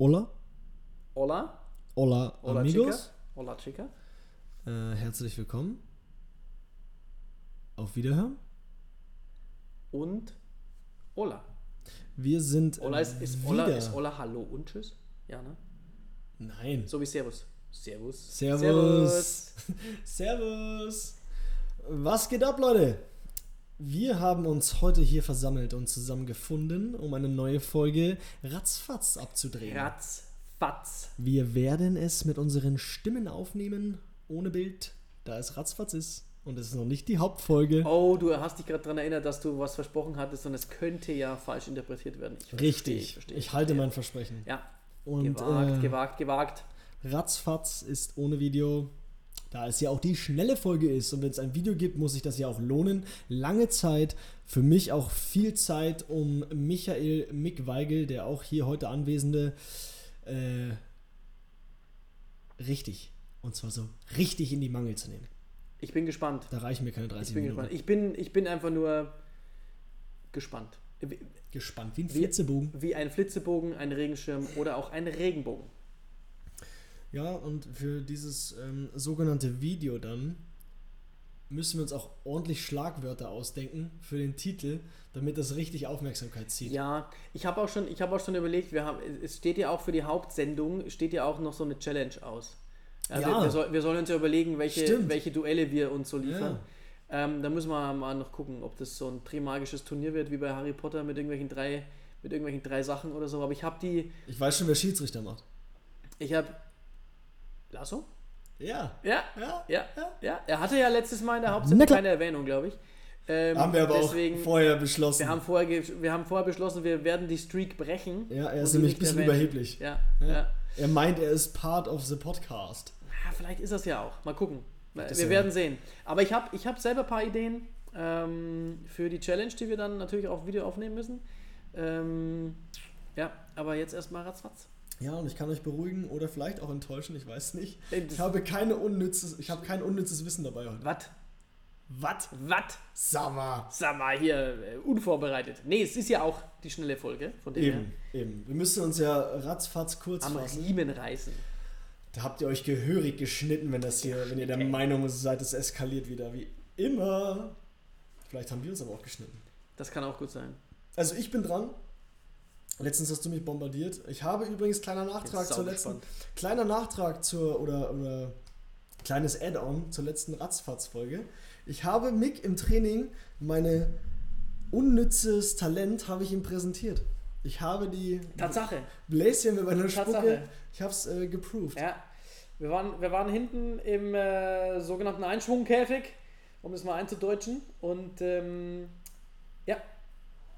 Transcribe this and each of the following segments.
Hola. Hola. Hola, Hola, amigos. Chica. Hola, Chica. Äh, herzlich willkommen. Auf Wiederhören. Und Hola. Wir sind Hola ist, ist. Hola ist Hola Hallo und Tschüss. Ja, ne? Nein. So wie Servus. Servus. Servus. Servus. Was geht ab, Leute? Wir haben uns heute hier versammelt und zusammengefunden, um eine neue Folge Ratzfatz abzudrehen. Ratzfatz. Wir werden es mit unseren Stimmen aufnehmen, ohne Bild, da es Ratzfatz ist. Und es ist noch nicht die Hauptfolge. Oh, du hast dich gerade daran erinnert, dass du was versprochen hattest und es könnte ja falsch interpretiert werden. Ich verstehe, Richtig. Ich, verstehe, ich halte verstehe. mein Versprechen. Ja, Und gewagt, äh, gewagt, gewagt. Ratzfatz ist ohne Video. Da es ja auch die schnelle Folge ist und wenn es ein Video gibt, muss sich das ja auch lohnen. Lange Zeit, für mich auch viel Zeit, um Michael Mick Weigel, der auch hier heute Anwesende, äh, richtig, und zwar so richtig in die Mangel zu nehmen. Ich bin gespannt. Da reichen mir keine 30 Ich bin Minuten. gespannt. Ich bin, ich bin einfach nur gespannt. Wie, Gespannt wie ein Wie- Flitzebogen. wie ein Flitzebogen, ein Regenschirm oder auch ein Regenbogen. Ja, und für dieses ähm, sogenannte Video dann müssen wir uns auch ordentlich Schlagwörter ausdenken für den Titel, damit das richtig Aufmerksamkeit zieht. Ja, ich habe auch schon, ich habe auch schon überlegt, wir haben, es steht ja auch für die Hauptsendung, steht ja auch noch so eine Challenge aus. Ja, Ja. Wir, wir, soll, wir sollen uns ja überlegen, welche, Stimmt. welche Duelle wir uns so liefern. Ähm, da müssen wir mal noch gucken, ob das so ein trimagisches Turnier wird, wie bei Harry Potter mit irgendwelchen drei, mit irgendwelchen drei Sachen oder so. Aber ich habe die, Ich weiß schon, wer Schiedsrichter macht. ich habe Lasso? Ja. Ja, Ja. ja, ja. Er hatte ja letztes Mal in der klar. keine Erwähnung, glaube ich. Ähm, Haben wir aber deswegen, auch vorher beschlossen. wir haben vorher, ge- wir haben vorher beschlossen, wir werden die Streak brechen. ja, er ist nämlich ein bisschen erwähnen. überheblich. Ja, Ja. ja. Er meint, er ist part of the podcast. Ja, vielleicht ist das ja auch. Mal gucken. Das wir ja- werden sehen. Aber ich habe ich hab selber ein paar Ideen ähm, für die Challenge, die wir dann natürlich auf Video aufnehmen müssen. Ähm, ja, aber jetzt erstmal ratzfatz. Ja, und ich kann euch beruhigen oder vielleicht auch enttäuschen, ich weiß nicht. Äh, Ich habe, keine unnützes, ich habe kein unnützes Wissen dabei heute. Was? Was? Was? Sag mal hier, äh, unvorbereitet. Nee, es ist ja auch die schnelle Folge, von dem Eben, eben. Wir müssen uns ja ratzfatz kurz her. Am fassen. Riemen reißen. Da habt ihr euch gehörig geschnitten, wenn das hier, wenn ihr der Okay. Meinung seid, es eskaliert wieder, wie immer. Vielleicht haben wir uns aber auch geschnitten. Das kann auch gut sein. Also ich bin dran. Letztens hast du mich bombardiert. Ich habe übrigens kleiner Nachtrag zur letzten, gespannt. kleiner Nachtrag zur oder, oder kleines Add-on zur letzten Ratzfatz-Folge. Ich habe Mick im Training meine unnützes Talent habe ich ihm präsentiert. Ich habe die Tatsache. Bläschen mit meiner Spucke, Tatsache. ich habe es äh, geproved. Ja. Wir waren, wir waren hinten im äh, sogenannten Einschwungkäfig, um es mal einzudeutschen. Und ähm, ja,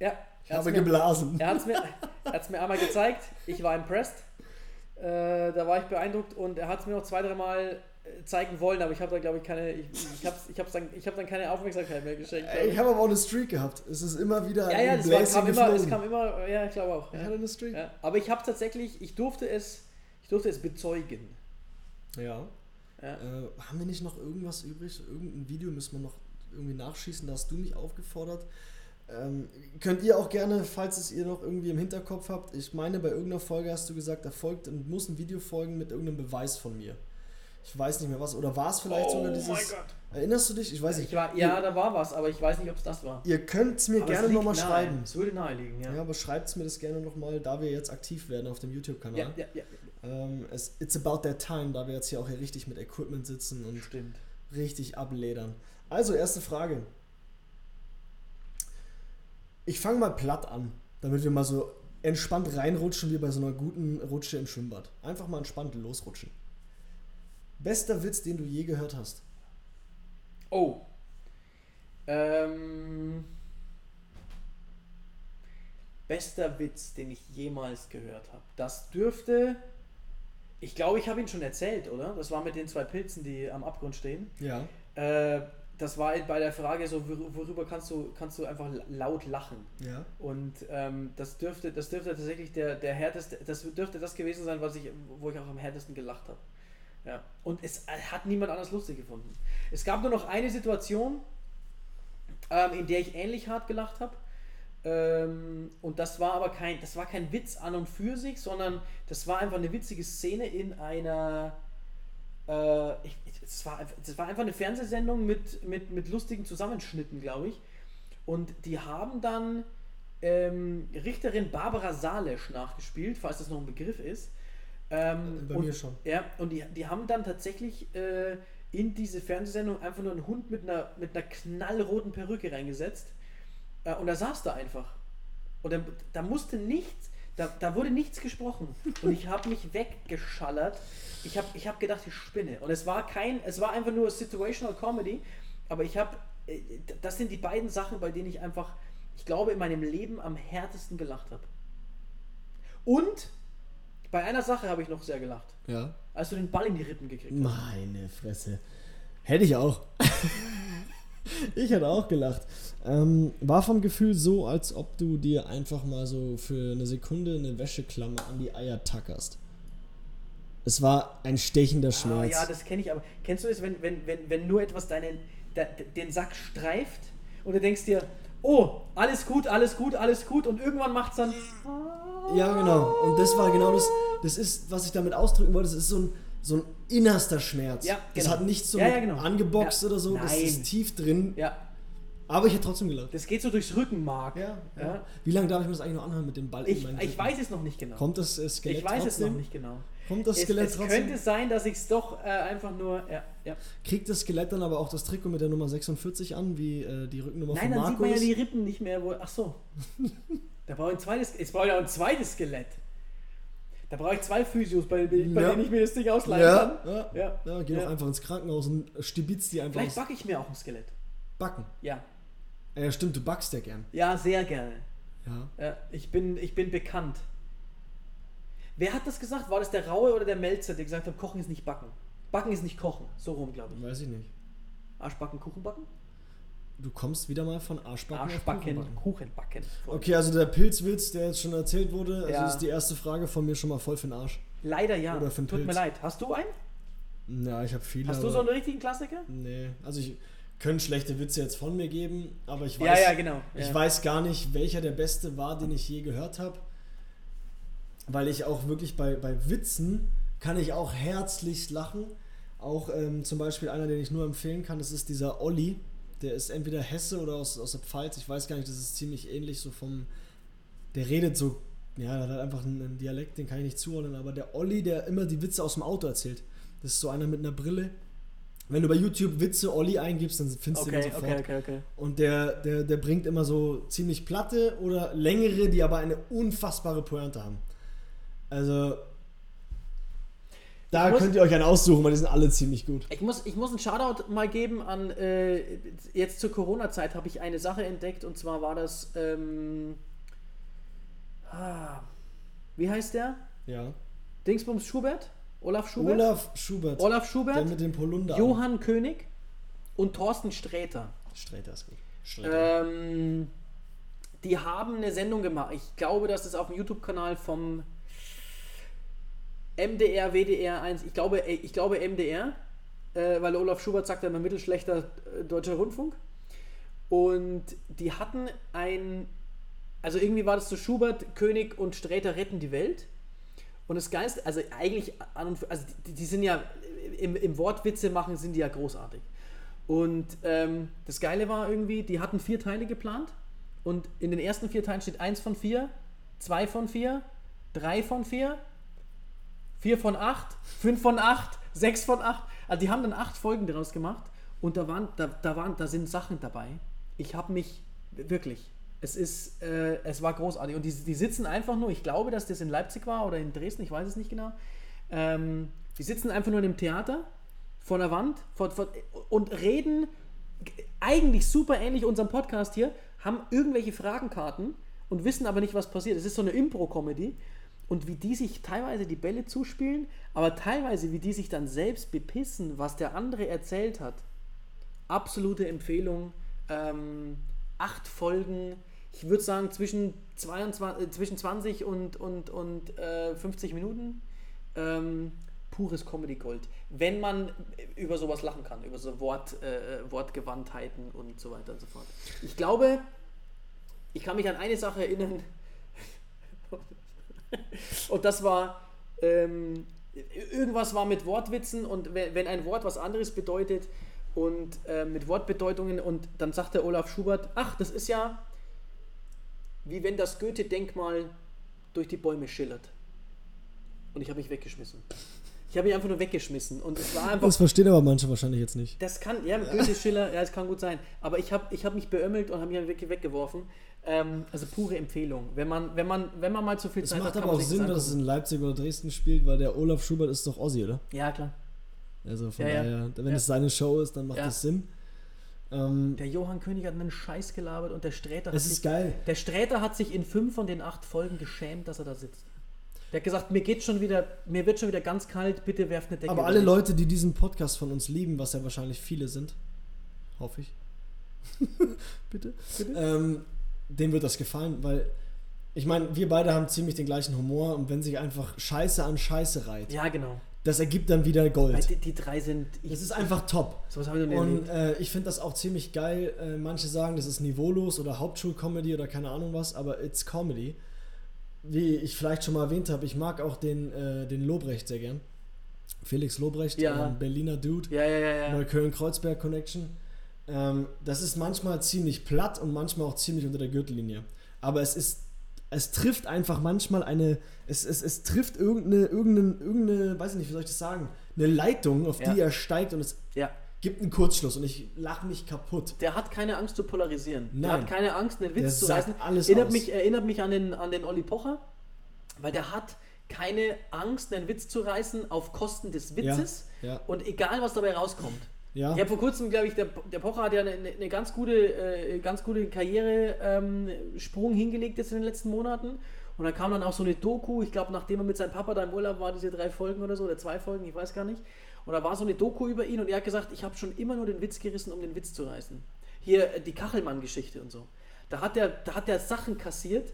ja. Ich er habe mir- geblasen. Er hat es mir, er mir einmal gezeigt. Ich war impressed. Äh, da war ich beeindruckt und er hat es mir noch zwei, dreimal äh, zeigen wollen, aber ich habe da glaube ich keine, ich, ich habe ich hab's dann, ich hab dann keine Aufmerksamkeit mehr geschenkt. ich. Ich habe aber auch eine Streak gehabt. Es ist immer wieder ja, ja, das war, kam immer, es kam immer, ja, ich glaube auch. Ich Ja. hatte eine Streak. Ja. Aber ich habe tatsächlich, ich durfte es, ich durfte es bezeugen. Ja. Ja. Äh, haben wir nicht noch irgendwas übrig? Irgendein Video müssen wir noch irgendwie nachschießen. Da hast du mich aufgefordert. Ähm, könnt ihr auch gerne, falls es ihr noch irgendwie im Hinterkopf habt, ich meine, bei irgendeiner Folge hast du gesagt, da folgt und muss ein Video folgen mit irgendeinem Beweis von mir. Ich weiß nicht mehr was. Oder war es vielleicht Oh sogar dieses. Erinnerst du dich? Ich weiß nicht. Ich war, ja, da war was, aber ich weiß nicht, ob es das war. Ihr könnt es mir Aber es gerne nochmal schreiben. Es würde nahe liegen, ja. Ja, aber schreibt mir das gerne nochmal, da wir jetzt aktiv werden auf dem YouTube-Kanal. Ja, ja, ja. Ähm, es, it's about that time, da wir jetzt hier auch hier richtig mit Equipment sitzen und Stimmt. richtig abledern. Also, erste Frage. Ich fange mal platt an, damit wir mal so entspannt reinrutschen wie bei so einer guten Rutsche im Schwimmbad. Einfach mal entspannt losrutschen. Bester Witz, den du je gehört hast. Oh. Ähm, bester Witz, den ich jemals gehört habe. Das dürfte. Ich glaube, ich habe ihn schon erzählt, oder? Das war mit den zwei Pilzen, die am Abgrund stehen. Ja. Äh, das war bei der Frage so, wor- worüber kannst du, kannst du einfach laut lachen? Ja. Und ähm, das dürfte, das dürfte tatsächlich der, der härteste, das dürfte das gewesen sein, was ich, wo ich auch am härtesten gelacht habe. Ja. Und es hat niemand anders lustig gefunden. Es gab nur noch eine Situation, ähm, in der ich ähnlich hart gelacht habe. Ähm, und das war aber kein, das war kein Witz an und für sich, sondern das war einfach eine witzige Szene in einer. Äh, ich, es, war, es war einfach eine Fernsehsendung mit, mit, mit lustigen Zusammenschnitten, glaube ich. Und die haben dann ähm, Richterin Barbara Salesch nachgespielt, falls das noch ein Begriff ist. Ähm, Bei und, mir schon. Ja, und die, die haben dann tatsächlich äh, in diese Fernsehsendung einfach nur einen Hund mit einer, mit einer knallroten Perücke reingesetzt. Äh, und er saß da einfach. Und da, da musste nichts, da, da wurde nichts gesprochen. Und ich habe mich weggeschallert. Ich habe ich hab gedacht, ich spinne. Und es war kein, es war einfach nur Situational Comedy. Aber ich habe, äh, das sind die beiden Sachen, bei denen ich einfach, ich glaube, in meinem Leben am härtesten gelacht habe. Und bei einer Sache habe ich noch sehr gelacht. Ja. Als du den Ball in die Rippen gekriegt hast. Meine Fresse. Hätte ich auch. ich hätte auch gelacht. Ähm, war vom Gefühl so, als ob du dir einfach mal so für eine Sekunde eine Wäscheklammer an die Eier tackerst. Es war ein stechender Ah, Schmerz. ja, das kenne ich aber. Kennst du das, wenn, wenn, wenn, wenn nur etwas deinen, de, den Sack streift und du denkst dir, oh, alles gut, alles gut, alles gut und irgendwann macht es dann. Ja, genau. Und das war genau das, das ist, was ich damit ausdrücken wollte, das ist so ein, so ein innerster Schmerz. Ja, Das genau. hat nichts so Ja, ja, genau. angeboxt oder so, das Nein. ist tief drin. Ja, Aber ich hätte trotzdem gelacht. das geht so durchs Rückenmark. Ja, ja. Wie lange darf ich mir das eigentlich noch anhören mit dem Ball in Ich, ich weiß es noch nicht genau. Kommt das äh, Skelett ich weiß trotzdem? es noch nicht genau. Kommt das Es, Skelett es trotzdem? könnte sein, dass ich es doch äh, einfach nur. Ja, ja. Kriegt das Skelett dann aber auch das Trikot mit der Nummer 46 an, wie äh, die Rückennummer Nein, von dann Marco sieht man ja die Rippen nicht mehr. Wo, ach so. da brauche ich ein zweites. Es braucht ja ein zweites Skelett. Da brauche ich zwei Physios, bei, bei Ja. denen ich mir das Ding ausleihen ja, kann. ja, Ja. ja. geh doch einfach ins Krankenhaus und stibitz die einfach Vielleicht backe ich mir auch ein Skelett. Backen. Ja. Ja, stimmt, du backst ja gern. Ja, sehr gerne. Ja. Ja, ich, bin, ich bin bekannt. Wer hat das gesagt? War das der Raue oder der Melzer, der gesagt hat, Kochen ist nicht Backen? Backen ist nicht Kochen. So rum, glaube ich. Weiß ich nicht. Arschbacken, Kuchen backen? Du kommst wieder mal von Arschbacken Arschbacken, Kuchenbacken. Kuchen backen. Voll. Okay, also der Pilzwitz, der jetzt schon erzählt wurde, also Ja. ist die erste Frage von mir schon mal voll für den Arsch. Leider ja. Oder für einen Tut mir Pilz. leid. Hast du einen? Ja, ich habe viele. Hast du so einen richtigen Klassiker? Nee, also ich könnte schlechte Witze jetzt von mir geben, aber ich weiß, Ja, ja, genau. ich ja. weiß gar nicht, welcher der beste war, den ich je gehört habe. Weil ich auch wirklich bei, bei Witzen kann ich auch herzlichst lachen. Auch ähm, zum Beispiel einer, den ich nur empfehlen kann, das ist dieser Olli. Der ist entweder Hesse oder aus, aus der Pfalz. Ich weiß gar nicht, das ist ziemlich ähnlich so vom. Der redet so. Ja, der hat einfach einen, Dialekt, den kann ich nicht zuordnen. Aber der Olli, der immer die Witze aus dem Auto erzählt. Das ist so einer mit einer Brille. Wenn du bei YouTube Witze Olli eingibst, dann findest du den Okay, sofort. okay, okay, okay. Und der, der, der bringt immer so ziemlich platte oder längere, die aber eine unfassbare Pointe haben. Also, da muss- könnt ihr euch einen aussuchen, weil die sind alle ziemlich gut. Ich muss, ich muss einen Shoutout mal geben an, äh, jetzt zur Corona-Zeit habe ich eine Sache entdeckt und zwar war das, ähm, ah, wie heißt der? Ja. Dingsbums Schubert? Olaf Schubert? Olaf Schubert, Olaf der Schubert, mit dem Polunder. Johann König und Thorsten Sträter. Sträter ist gut. Sträter. Ähm, die haben eine Sendung gemacht. Ich glaube, das ist auf dem YouTube-Kanal vom MDR, WDR 1. Ich glaube, äh, ich glaube MDR, äh, weil Olaf Schubert sagt ja immer mittelschlechter äh, deutscher Rundfunk. Und die hatten ein, also irgendwie war das so Schubert, König und Sträter retten die Welt. Und das Geilste, also eigentlich also die, die sind ja im, im Wortwitze machen, sind die ja großartig. Und ähm, das Geile war irgendwie, die hatten vier Teile geplant und in den ersten vier Teilen steht eins von vier, zwei von vier, drei von vier, vier von acht, fünf von acht, sechs von acht. Also die haben dann acht Folgen daraus gemacht und da waren, da, da waren, da sind Sachen dabei. Ich habe mich wirklich, es ist, äh, es war großartig und die, die sitzen einfach nur. Ich glaube, dass das in Leipzig war oder in Dresden, ich weiß es nicht genau. Ähm, die sitzen einfach nur in dem Theater vor der Wand vor, vor, und reden eigentlich super ähnlich unserem Podcast hier, haben irgendwelche Fragenkarten und wissen aber nicht, was passiert. Es ist so eine Impro-Comedy. Und wie die sich teilweise die Bälle zuspielen, aber teilweise wie die sich dann selbst bepissen, was der andere erzählt hat. Absolute Empfehlung. Ähm, acht Folgen. Ich würde sagen zwischen, 22, äh, zwischen 20 und, und, und äh, 50 Minuten. Ähm, pures Comedy Gold. Wenn man über sowas lachen kann, über so Wort, äh, Wortgewandtheiten und so weiter und so fort. Ich glaube, ich kann mich an eine Sache erinnern. und das war, ähm, irgendwas war mit Wortwitzen und wenn, ein Wort was anderes bedeutet und äh, mit Wortbedeutungen und dann sagt der Olaf Schubert, ach, das ist ja wie wenn das Goethe-Denkmal durch die Bäume schillert. Und ich habe mich weggeschmissen. Ich habe mich einfach nur weggeschmissen und es war einfach. Das verstehen aber manche wahrscheinlich jetzt nicht. Das kann, ja, Goethe, Schiller, ja, das kann gut sein. Aber ich habe ich hab mich beömmelt und habe mich weg, weggeworfen. Ähm, also pure Empfehlung. Wenn man, wenn man, wenn man mal zu viel Es Zeit macht hat, aber auch Sinn, dass es in Leipzig oder Dresden spielt, weil der Olaf Schubert ist doch Ossi, oder? Ja, klar. Also von Ja, ja. daher, wenn Ja. es seine Show ist, dann macht das Sinn. Ähm, Der Johann König hat einen Scheiß gelabert und der Sträter hat es sich, ist geil. der Sträter hat sich in fünf von den acht Folgen geschämt, dass er da sitzt. Der hat gesagt, mir geht schon wieder, mir wird schon wieder ganz kalt, bitte werft eine Decke. Aber alle mich. Leute, die diesen Podcast von uns lieben, was ja wahrscheinlich viele sind, hoffe ich, bitte, Bitte? Ähm, dem wird das gefallen, weil ich meine, wir beide haben ziemlich den gleichen Humor und wenn sich einfach Scheiße an Scheiße reiht, Ja, genau. das ergibt dann wieder Gold. die, die drei sind. Ich, Das ist einfach top. sowas habe ich noch nie Und äh, ich finde das auch ziemlich geil. Äh, manche sagen, das ist niveaulos oder Hauptschulcomedy oder keine Ahnung was, aber it's Comedy. Wie ich vielleicht schon mal erwähnt habe, ich mag auch den, äh, den Lobrecht sehr gern. Felix Lobrecht, Ja. ein Berliner Dude. Ja, ja, ja, ja. Neukölln-Kreuzberg Connection. Ähm, das ist manchmal ziemlich platt und manchmal auch ziemlich unter der Gürtellinie. Aber es ist, es trifft einfach manchmal eine, es, es, es trifft irgendeine, irgendeine, irgendeine, weiß ich nicht, wie soll ich das sagen, eine Leitung, auf Ja. die er steigt und es ja. gibt einen Kurzschluss und ich lache mich kaputt. Der hat keine Angst zu polarisieren. Der Nein. hat keine Angst, einen Witz Der zu reißen. alles erinnert, aus. mich, erinnert mich an den, an den Olli Pocher, weil der hat keine Angst, einen Witz zu reißen auf Kosten des Witzes ja. und egal, was dabei rauskommt. Ja, Ich habe vor kurzem, glaube ich, der, der Pocher hat ja eine, eine ganz gute, äh, ganz gute Karriere-Sprung hingelegt jetzt in den letzten Monaten. Und dann kam dann auch so eine Doku, ich glaube, nachdem er mit seinem Papa da im Urlaub war, diese drei Folgen oder so, oder zwei Folgen, ich weiß gar nicht. Und da war so eine Doku über ihn und er hat gesagt, ich habe schon immer nur den Witz gerissen, um den Witz zu reißen. Hier äh, die Kachelmann-Geschichte und so. Da hat, der, da hat der Sachen kassiert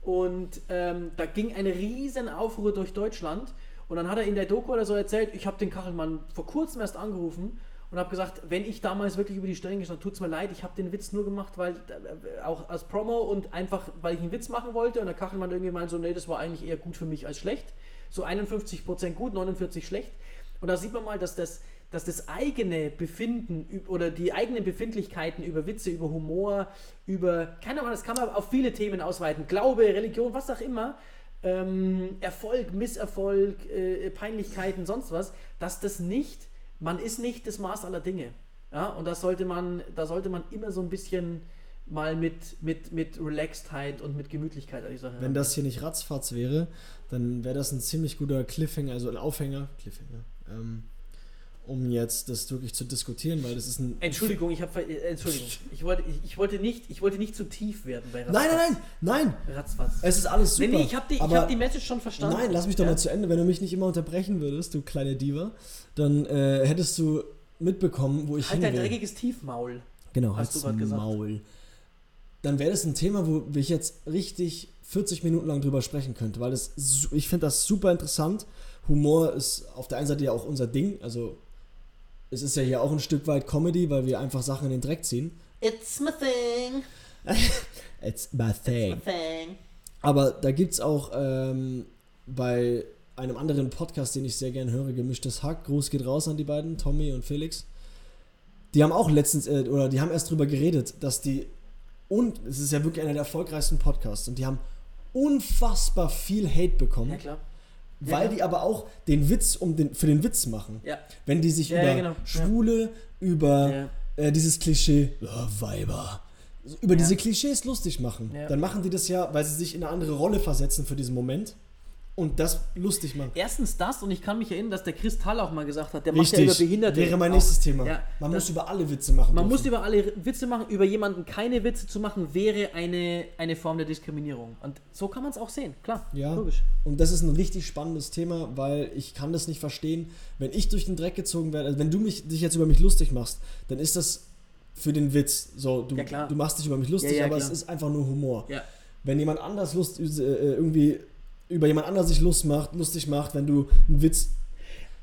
und ähm, da ging eine riesen Aufruhr durch Deutschland. Und dann hat er in der Doku oder so erzählt, ich habe den Kachelmann vor kurzem erst angerufen und habe gesagt, wenn ich damals wirklich über die Stellen gestanden tut es mir leid, ich habe den Witz nur gemacht, weil äh, auch als Promo und einfach, weil ich einen Witz machen wollte. Und der Kachelmann irgendwie meinte so, nee, das war eigentlich eher gut für mich als schlecht. So 51% gut, 49% schlecht. Und da sieht man mal, dass das, dass das eigene Befinden oder die eigenen Befindlichkeiten über Witze, über Humor, über, keine Ahnung, das kann man auf viele Themen ausweiten. Glaube, Religion, was auch immer. Ähm, Erfolg, Misserfolg, äh, Peinlichkeiten, sonst was, dass das nicht, man ist nicht das Maß aller Dinge. Ja, und das sollte man, da sollte man immer so ein bisschen mal mit, mit, mit Relaxedheit und mit Gemütlichkeit an die Sache wenn das hier nicht ratzfatz wäre, dann wäre das ein ziemlich guter Cliffhanger, also ein Aufhänger, Cliffhanger, ähm, um jetzt das wirklich zu diskutieren, weil das ist ein Entschuldigung, ich habe äh, Entschuldigung. Ich wollte, ich, ich wollte nicht, ich wollte nicht zu tief werden bei Nein, nein, nein, nein! Ratzfatz. Es ist alles super. nee, nee, ich habe die, hab die Message schon verstanden. Nein, lass mich doch Ja. mal zu Ende. Wenn du mich nicht immer unterbrechen würdest, du kleine Diva, dann äh, hättest du mitbekommen, wo ich Halt hin dein dreckiges Tiefmaul. Genau, hast du grad gesagt. Maul. Dann wäre das ein Thema, wo ich jetzt richtig 40 Minuten lang drüber sprechen könnte, weil das, ich finde das super interessant. Humor ist auf der einen Seite ja auch unser Ding, also es ist ja hier auch ein Stück weit Comedy, weil wir einfach Sachen in den Dreck ziehen. It's my thing. It's my thing. thing. Aber da gibt es auch ähm, bei einem anderen Podcast, den ich sehr gerne höre, Gemischtes Hack, Gruß geht raus an die beiden, Tommy und Felix. Die haben auch letztens, äh, oder die haben erst drüber geredet, dass die, und es ist ja wirklich einer der erfolgreichsten Podcasts, und die haben unfassbar viel Hate bekommen, Ja, klar. Weil ja. die aber auch den Witz um den, für den Witz machen. Ja. Wenn die sich Ja, über genau. Schwule, über äh, dieses Klischee, ja, Weiber, über diese Klischees lustig machen, dann machen die das ja, weil sie sich in eine andere Rolle versetzen für diesen Moment und das lustig machen. Erstens das, und ich kann mich erinnern, dass der Chris Thal auch mal gesagt hat, der macht ja über Behinderte. wäre mein auch. nächstes Thema. Ja, Man muss über alle Witze machen. Man dürfen. muss über alle Witze machen, über jemanden keine Witze zu machen, wäre eine, eine Form der Diskriminierung. Und so kann man es auch sehen, klar. Ja. Logisch. Und das ist ein richtig spannendes Thema, weil ich kann das nicht verstehen. Wenn ich durch den Dreck gezogen werde, also wenn du mich, dich jetzt über mich lustig machst, dann ist das für den Witz. So, du, Ja, du machst dich über mich lustig, Ja, aber klar. es ist einfach nur Humor. Wenn jemand anders Lust, äh, irgendwie über jemand anders sich Lust macht, lustig macht, wenn du einen Witz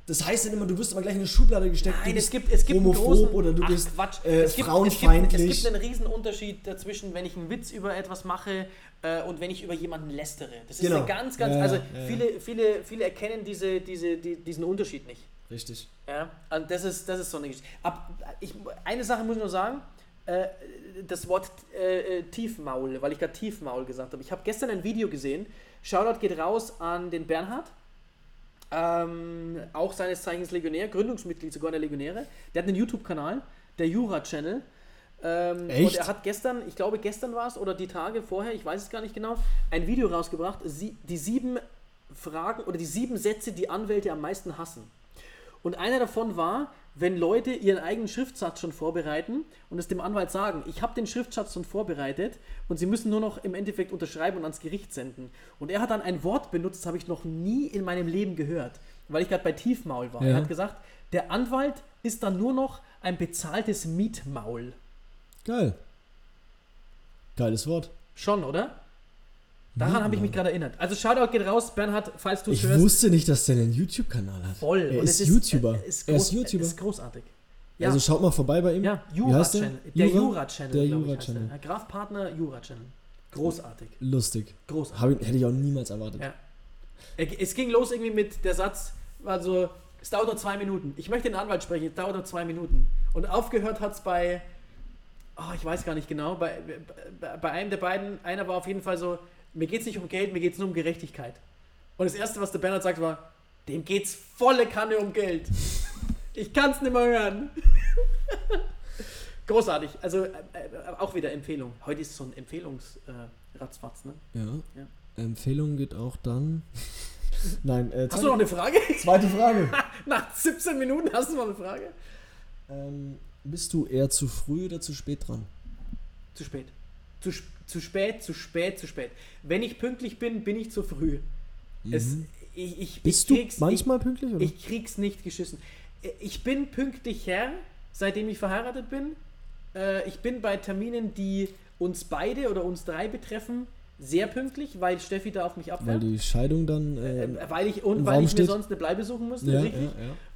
Das heißt dann immer, du wirst immer gleich in eine Schublade gesteckt. Nein, es gibt, es gibt einen homophob großen, oder du bist Quatsch. äh, es, gibt, frauenfeindlich. Es, gibt, es gibt einen riesen Unterschied dazwischen, wenn ich einen Witz über etwas mache äh, und wenn ich über jemanden lästere. Das ist Genau. eine ganz, ganz, Ja, also ja, viele, viele, viele erkennen diese, diese, die, diesen Unterschied nicht. Richtig. Ja, und das ist, das ist so eine Geschichte. Ab, ich, eine Sache muss ich nur sagen, äh, das Wort äh, äh, Tiefmaul, weil ich gerade Tiefmaul gesagt habe. Ich habe gestern ein Video gesehen, Shoutout geht raus an den Bernhard, ähm, auch seines Zeichens Legionär, Gründungsmitglied sogar der Legionäre. Der hat einen YouTube-Kanal, der Jura-Channel. Ähm, Echt? Und er hat gestern, ich glaube gestern war es oder die Tage vorher, ich weiß es gar nicht genau, ein Video rausgebracht, sie, die sieben Fragen oder die sieben Sätze, die Anwälte am meisten hassen. Und einer davon war, wenn Leute ihren eigenen Schriftsatz schon vorbereiten und es dem Anwalt sagen, ich habe den Schriftsatz schon vorbereitet und sie müssen nur noch im Endeffekt unterschreiben und ans Gericht senden. Und er hat dann ein Wort benutzt, das habe ich noch nie in meinem Leben gehört, weil ich gerade bei Tiefmaul war. Ja. Er hat gesagt, der Anwalt ist dann nur noch ein bezahltes Mietmaul. Geil. Geiles Wort. Schon, oder? Daran habe ich mich gerade erinnert. Also Shoutout geht raus, Bernhard, falls du es Ich hörst. wusste nicht, dass der einen YouTube-Kanal hat. Voll. Er ist, es YouTuber. äh, Ist er ist groß- YouTuber. Ist großartig. Ja, Also schaut mal vorbei bei ihm. ja? Jura-Channel. Der Jura? Jura-Channel. Der Jura-Channel. der. Graf Partner Jura-Channel. Großartig. Lustig. Großartig. Ich, hätte ich auch niemals erwartet. Ja. Es ging los irgendwie mit der Satz, also es dauert nur zwei Minuten. Ich möchte den Anwalt sprechen, es dauert nur zwei Minuten. Und aufgehört hat es bei, oh, ich weiß gar nicht genau, bei, bei, bei einem der beiden, einer war auf jeden Fall so, mir geht es nicht um Geld, mir geht es nur um Gerechtigkeit. Und das Erste, was der Bernhard sagt, war, dem geht's volle Kanne um Geld. Ich kann es nicht mehr hören. Großartig. Also äh, äh, auch wieder Empfehlung. Heute ist so ein Empfehlungsratzfatz, äh, ne? Ja. Ja. Empfehlung geht auch dann. Nein, äh, Hast du noch eine Frage? zweite Frage. Nach 17 Minuten hast du noch eine Frage? ähm, bist du eher zu früh oder zu spät dran? Zu spät. Zu, sp- zu spät, zu spät, zu spät. Wenn ich pünktlich bin, bin ich zu früh. Es, Mhm. ich, ich, Bist ich du manchmal pünktlich? Oder? Ich, krieg's nicht geschissen. Ich bin pünktlich her, seitdem ich verheiratet bin. Äh, Ich bin bei Terminen, die uns beide oder uns drei betreffen, sehr pünktlich, weil Steffi da auf mich Weil abfährt. die Scheidung dann. Äh, Äh, weil ich und weil ich mir steht. sonst eine Bleibe suchen musste, ja, ja, richtig? ja.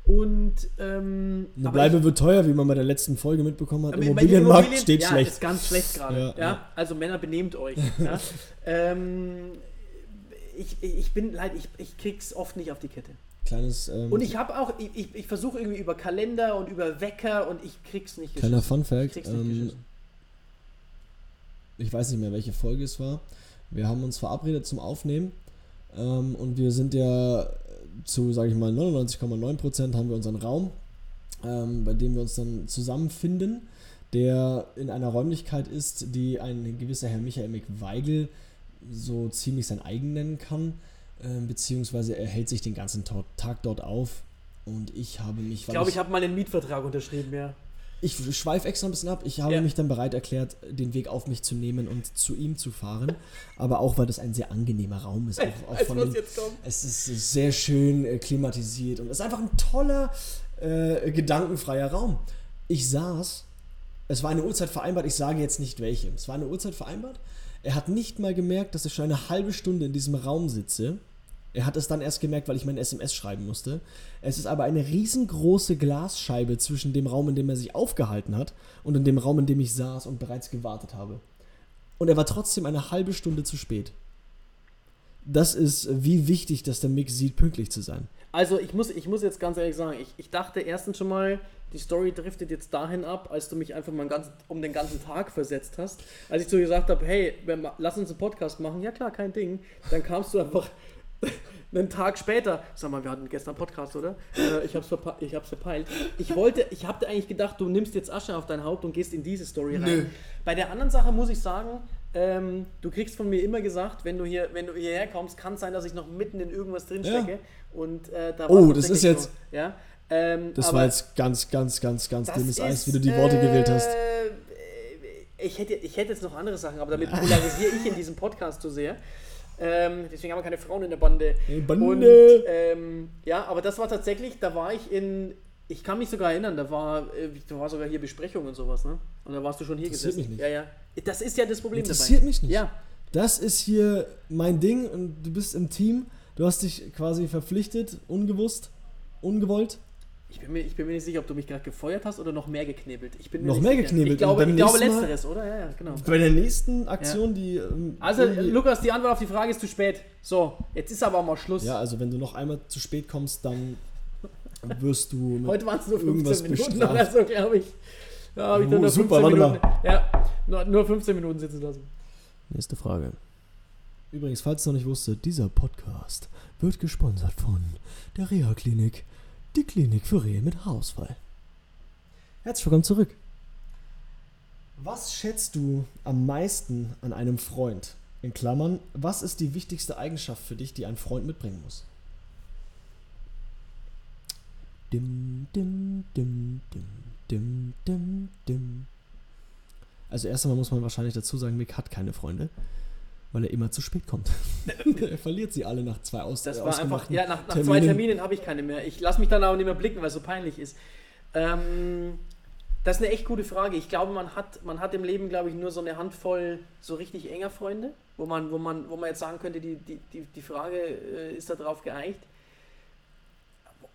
Und ähm, Eine Bleibe wird teuer, wie man bei der letzten Folge mitbekommen hat. Immobilienmarkt Immobilien- steht ja, schlecht. ist ganz schlecht gerade. Ja, Ja. Also Männer, benehmt euch. ja. ähm, ich, ich bin leid, ich, ich krieg's oft nicht auf die Kette. Kleines. Ähm, Und ich habe auch, ich, ich, ich versuche irgendwie über Kalender und über Wecker und ich krieg's nicht kleiner Fun Ich Fact. nicht Ähm, ich weiß nicht mehr, welche Folge es war. Wir haben uns verabredet zum Aufnehmen ähm, und wir sind ja zu, sage ich mal, 99,9% haben wir unseren Raum, ähm, bei dem wir uns dann zusammenfinden, der in einer Räumlichkeit ist, die ein gewisser Herr Michael McWeigel so ziemlich sein eigen nennen kann, ähm, beziehungsweise er hält sich den ganzen Tag, Tag dort auf und ich habe mich... Ich glaube, ich habe mal einen Mietvertrag unterschrieben, ja. Ich schweife extra ein bisschen ab. Ich habe Ja. mich dann bereit erklärt, den Weg auf mich zu nehmen und zu ihm zu fahren. Aber auch, weil das ein sehr angenehmer Raum ist. Auch, auch von den, es ist sehr schön äh, klimatisiert und es ist einfach ein toller, äh, gedankenfreier Raum. Ich saß, es war eine Uhrzeit vereinbart, ich sage jetzt nicht welche. Es war eine Uhrzeit vereinbart. Er hat nicht mal gemerkt, dass ich schon eine halbe Stunde in diesem Raum sitze. Er hat es dann erst gemerkt, weil ich meine SMS schreiben musste. Es ist aber eine riesengroße Glasscheibe zwischen dem Raum, in dem er sich aufgehalten hat, und in dem Raum, in dem ich saß und bereits gewartet habe. Und er war trotzdem eine halbe Stunde zu spät. Das ist, wie wichtig, dass der Mick sieht, pünktlich zu sein. Also ich muss, ich muss jetzt ganz ehrlich sagen, ich, ich dachte erstens schon mal, die Story driftet jetzt dahin ab, als du mich einfach mal ganzen, um den ganzen Tag versetzt hast. Als ich zu dir gesagt habe, hey, lass uns einen Podcast machen, ja klar, kein Ding. Dann kamst du einfach einen Tag später, sag mal, wir hatten gestern Podcast, oder? Äh, ich, hab's verpa ich hab's verpeilt. Ich wollte, ich habe eigentlich gedacht, du nimmst jetzt Asche auf dein Haupt und gehst in diese Story rein. Nö. Bei der anderen Sache muss ich sagen, ähm, du kriegst von mir immer gesagt, wenn du hier, wenn du hierher kommst, kann es sein, dass ich noch mitten in irgendwas drinstecke. Und äh, da Oh, das ist jetzt- So, ja? ähm, Das war jetzt ganz, ganz, ganz, ganz dünnes Eis, wie du die Worte gewählt hast. äh, Ich hätte, ich hätte jetzt noch andere Sachen, aber damit polarisiere ich in diesem Podcast zu sehr. Ähm, deswegen haben wir keine Frauen in der Bande. Hey, Bande. Und ähm, ja, aber das war tatsächlich, da war ich in, ich kann mich sogar erinnern, da war, äh, da war sogar hier Besprechung und sowas, ne? Und da warst du schon hier Interessiert gesessen. mich nicht. Ja, ja. Das ist ja das Problem Interessiert dabei. mich nicht. Ja, Das ist hier mein Ding und du bist im Team. Du hast dich quasi verpflichtet, ungewusst. ungewollt? Ich bin, mir, ich bin mir nicht sicher, ob du mich gerade gefeuert hast oder noch mehr geknebelt. Ich bin mir Noch mehr sicher. geknebelt Ich glaube, ich glaube Mal- letzteres, oder? Ja, ja, genau. Bei der nächsten Aktion, die. ähm, Also, irgendwie- Lukas, die Antwort auf die Frage ist zu spät. So, jetzt ist aber auch mal Schluss. Ja, also wenn du noch einmal zu spät kommst, dann wirst du. Heute waren es nur 15 irgendwas Minuten bestraft. oder so, glaube ich. Da habe ich dann Oh, nur super, 15 warte Minuten. Ja, nur, nur 15 Minuten sitzen lassen. Nächste Frage. Übrigens, falls du noch nicht wusstet, dieser Podcast wird gesponsert von der Reha-Klinik, die Klinik für Rehe mit Haarausfall. Herzlich willkommen zurück. Was schätzt du am meisten an einem Freund? In Klammern, was ist die wichtigste Eigenschaft für dich, die ein Freund mitbringen muss? Dim, dim, dim, dim, dim, dim, dim. Also erst einmal muss man wahrscheinlich dazu sagen, Mick hat keine Freunde, weil er immer zu spät kommt. er verliert sie alle nach zwei Aus Das war einfach, ja, nach, nach zwei Terminen. Terminen habe ich keine mehr. Ich lasse mich dann aber nicht mehr blicken, weil es so peinlich ist. Ähm, das ist eine echt gute Frage. Ich glaube, man hat, man hat im Leben, glaube ich, nur so eine Handvoll so richtig enger Freunde, wo man, wo man, wo man jetzt sagen könnte, die, die, die, die Frage äh, ist da drauf geeicht.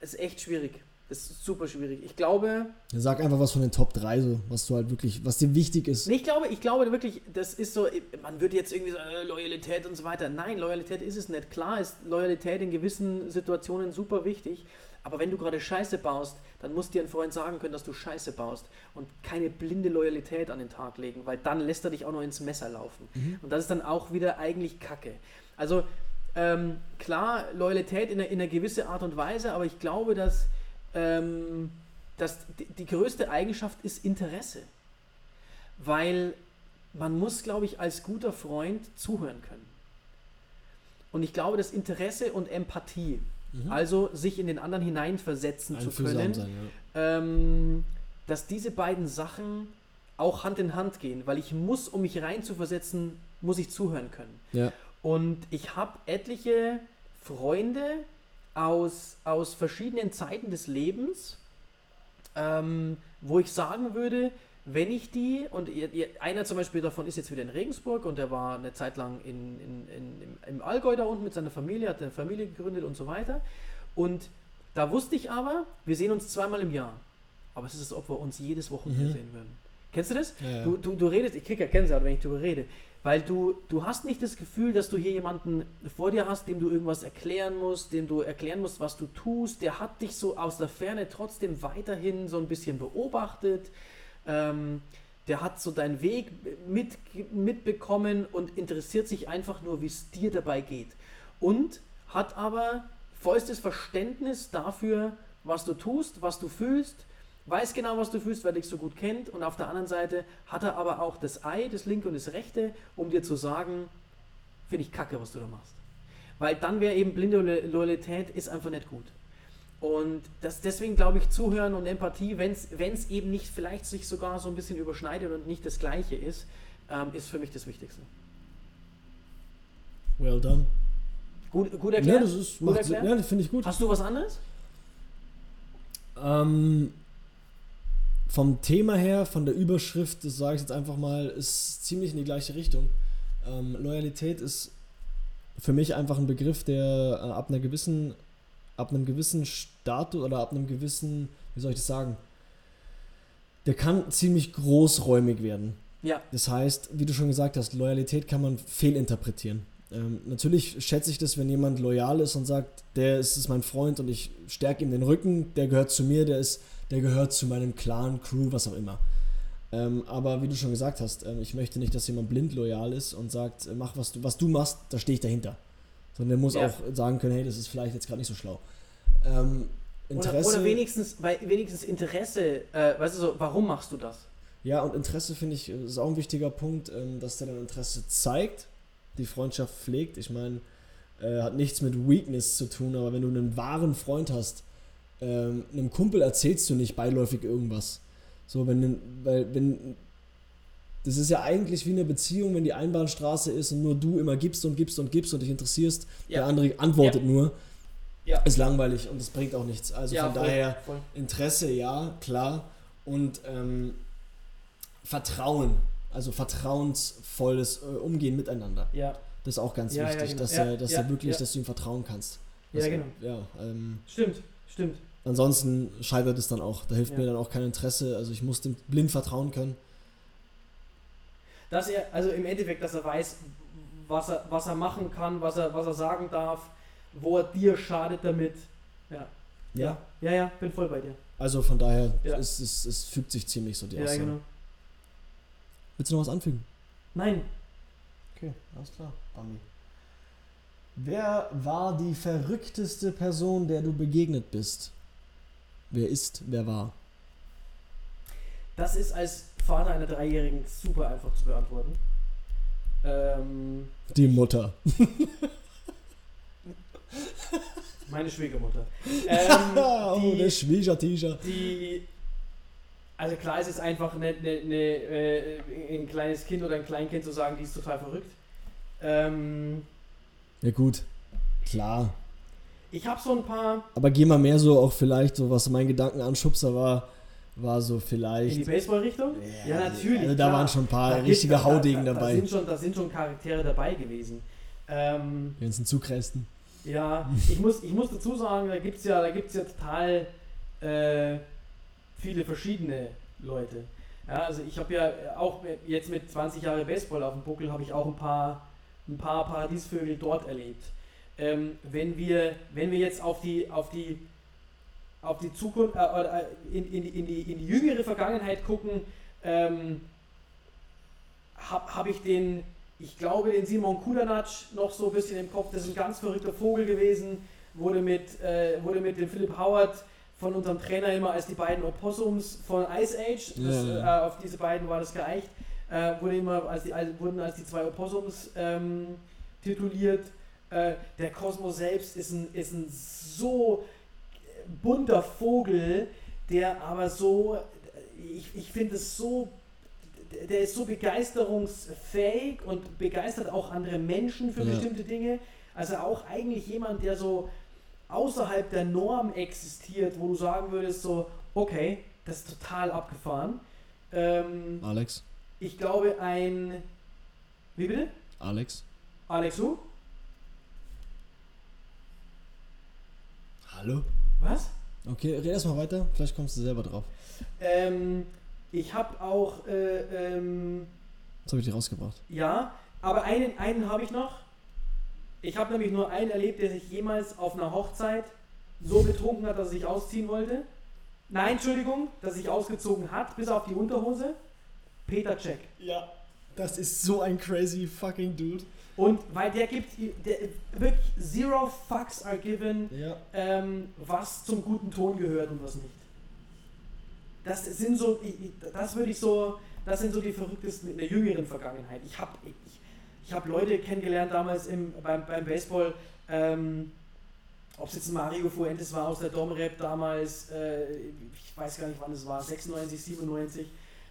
Ist echt schwierig. Das ist super schwierig. Ich glaube, Sag einfach was von den Top 3, so, was du halt wirklich, was dir wichtig ist. Ich glaube, ich glaube wirklich, das ist so, man würde jetzt irgendwie sagen, äh, Loyalität und so weiter. Nein, Loyalität ist es nicht. Klar ist Loyalität in gewissen Situationen super wichtig, aber wenn du gerade Scheiße baust, dann muss dir ein Freund sagen können, dass du Scheiße baust und keine blinde Loyalität an den Tag legen, weil dann lässt er dich auch noch ins Messer laufen. Und das ist dann auch wieder eigentlich Kacke. Also ähm, klar, Loyalität in einer, in einer gewissen Art und Weise, aber ich glaube, dass, ähm, dass die, die größte Eigenschaft ist Interesse. Weil man muss, glaube ich, als guter Freund zuhören können. Und ich glaube, dass Interesse und Empathie, also sich in den anderen hineinversetzen zu Einfühlsam können, sein, ja. ähm, dass diese beiden Sachen auch Hand in Hand gehen, weil ich muss, um mich reinzuversetzen, muss ich zuhören können. Ja. Und ich habe etliche Freunde aus, aus verschiedenen Zeiten des Lebens, ähm, wo ich sagen würde, wenn ich die, und ihr, ihr, einer zum Beispiel davon ist jetzt wieder in Regensburg und der war eine Zeit lang in, in, in, im, Allgäu da unten mit seiner Familie, hat eine Familie gegründet und so weiter. Und da wusste ich aber, wir sehen uns zweimal im Jahr. Aber es ist, als ob wir uns jedes Wochenende Mhm. sehen würden. Kennst du das? Ja, ja. Du, du, du redest, ich krieg ja Gänsehaut, wenn ich darüber rede. Weil du, du hast nicht das Gefühl, dass du hier jemanden vor dir hast, dem du irgendwas erklären musst, dem du erklären musst, was du tust. Der hat dich so aus der Ferne trotzdem weiterhin so ein bisschen beobachtet. Ähm, der hat so deinen Weg mit, mitbekommen und interessiert sich einfach nur, wie es dir dabei geht. Und hat aber vollstes Verständnis dafür, was du tust, was du fühlst, weiß genau, was du fühlst, weil er dich so gut kennt. Und auf der anderen Seite hat er aber auch das Ei, das linke und das rechte, um dir zu sagen, finde ich kacke, was du da machst. Weil dann wäre eben blinde Lo- Loyalität ist einfach nicht gut. Und das, deswegen glaube ich, Zuhören und Empathie, wenn es eben nicht vielleicht sich sogar so ein bisschen überschneidet und nicht das Gleiche ist, ähm, ist für mich das Wichtigste. Well done. Gut, gut Ja, erklärt? das ist, gut erklärt? Ja, das finde ich gut. Hast du was anderes? Ähm, vom Thema her, von der Überschrift, das sage ich jetzt einfach mal, ist ziemlich in die gleiche Richtung. Ähm, Loyalität ist für mich einfach ein Begriff, der äh, ab einer gewissen, ab einem gewissen Status oder ab einem gewissen, wie soll ich das sagen, der kann ziemlich großräumig werden. Ja. Das heißt, wie du schon gesagt hast, Loyalität kann man fehlinterpretieren. Ähm, natürlich schätze ich das, wenn jemand loyal ist und sagt, der ist, ist mein Freund und ich stärke ihm den Rücken, der gehört zu mir, der ist, der gehört zu meinem Clan, Crew, was auch immer. Ähm, aber wie du schon gesagt hast, ähm, ich möchte nicht, dass jemand blind loyal ist und sagt, äh, mach was du, was du machst, da stehe ich dahinter. Sondern der muss Ja. auch sagen können, hey, das ist vielleicht jetzt gerade nicht so schlau. Ähm, Oder, Interesse. oder wenigstens, weil, wenigstens Interesse, äh, weißt du so, warum machst du das? Ja, und Interesse finde ich ist auch ein wichtiger Punkt, ähm, dass der dann Interesse zeigt, die Freundschaft pflegt. Ich meine, äh, hat nichts mit Weakness zu tun, aber wenn du einen wahren Freund hast, ähm, einem Kumpel erzählst du nicht beiläufig irgendwas. So, wenn, weil, wenn, das ist ja eigentlich wie eine Beziehung, wenn die Einbahnstraße ist und nur du immer gibst und gibst und gibst und dich interessierst, Ja. der andere antwortet nur, Ja. ist langweilig und das bringt auch nichts. Also ja, von voll, daher, voll. Interesse, ja, klar. Und ähm, Vertrauen, also vertrauensvolles äh, Umgehen miteinander. Ja, Das ist auch ganz Ja, ja, wichtig, genau. dass, Ja, er, dass ja, er wirklich, ja. dass du ihm vertrauen kannst. Ja, Das- genau. Ja, ähm, stimmt, stimmt. Ansonsten scheitert es dann auch. Da hilft Ja. mir dann auch kein Interesse. Also ich muss dem blind vertrauen können. Dass er, also im Endeffekt, dass er weiß, was er, was er machen kann, was er, was er sagen darf, wo er dir schadet damit. Ja. Ja. Ja, ja, bin voll bei dir. Also von daher, Ja. es, es, es fügt sich ziemlich so die Ja, Aussage. genau. Willst du noch was anfügen? Nein, Okay, alles klar. Bambi. Wer war die verrückteste Person, der du begegnet bist? Wer ist, wer war? das ist als Vater einer Dreijährigen super einfach zu beantworten. Ähm, Die Mutter. meine Schwiegermutter. Ähm, oh, die- der Schwiegertischer. die also klar es ist einfach eine, eine, äh, ein kleines Kind oder ein Kleinkind zu sagen, die ist total verrückt. Ähm, Ja gut, klar. ich habe so ein paar Aber geh mal mehr so auch vielleicht, so was mein Gedankenanschubser war, war so in die vielleicht. Baseball-Richtung. Ja, natürlich. Also da klar. waren schon ein paar Da richtige da- Haudegen da, dabei. Da sind, schon, da sind schon Charaktere dabei gewesen. Ähm, Die ganzen Zugresten. ja, ich muss, ich muss dazu sagen, da gibt es ja, da gibt's ja total äh, viele verschiedene Leute. Ja, also ich habe ja auch jetzt mit 20 Jahren Baseball auf dem Buckel, habe ich auch ein paar, ein paar Paradiesvögel dort erlebt. Ähm, wenn, wir, wenn wir jetzt auf die, auf die, auf die Zukunft, äh, äh, in, in, die- in, die, in die jüngere Vergangenheit gucken, ähm, habe hab ich den, ich glaube, den Simon Kulanac noch so ein bisschen im Kopf. Das ist ein ganz verrückter Vogel gewesen. Wurde mit, äh, wurde mit dem Philipp Howard von unserem Trainer immer als die beiden Opossums von Ice Age, das, äh, auf diese beiden war das geeicht, äh, wurde immer als die, als, wurden als die zwei Opossums ähm, tituliert. Äh, der Kosmos selbst ist ein, ist ein so bunter Vogel, der aber so, ich, ich finde es so, der ist so begeisterungsfähig und begeistert auch andere Menschen für Ja. bestimmte Dinge. Also auch eigentlich jemand, der so außerhalb der Norm existiert, wo du sagen würdest, so, okay, das ist total abgefahren. Ähm, Alex? Ich glaube, ein. Wie bitte? Alex? Alex, du? Hallo? Was? Okay, red erst mal weiter, vielleicht kommst du selber drauf. Ähm, ich habe auch, äh, ähm, Jetzt habe ich dich rausgebracht. ja, aber einen, einen habe ich noch. Ich habe nämlich nur einen erlebt, der sich jemals auf einer Hochzeit so betrunken hat, dass er sich ausziehen wollte. Nein, Entschuldigung, dass er sich ausgezogen hat, bis auf die Unterhose. Peter Check. Ja, das ist so ein crazy fucking Dude. Und weil der gibt, der, wirklich zero fucks are given, Ja. ähm, was zum guten Ton gehört und was nicht. Das sind so, das würde ich so, das sind so die verrücktesten in der jüngeren Vergangenheit. Ich habe ich, ich hab Leute kennengelernt damals im, beim, beim Baseball, ähm, ob es jetzt Mario Fuentes war aus der Domrep damals, äh, ich weiß gar nicht wann es war, 96, 97,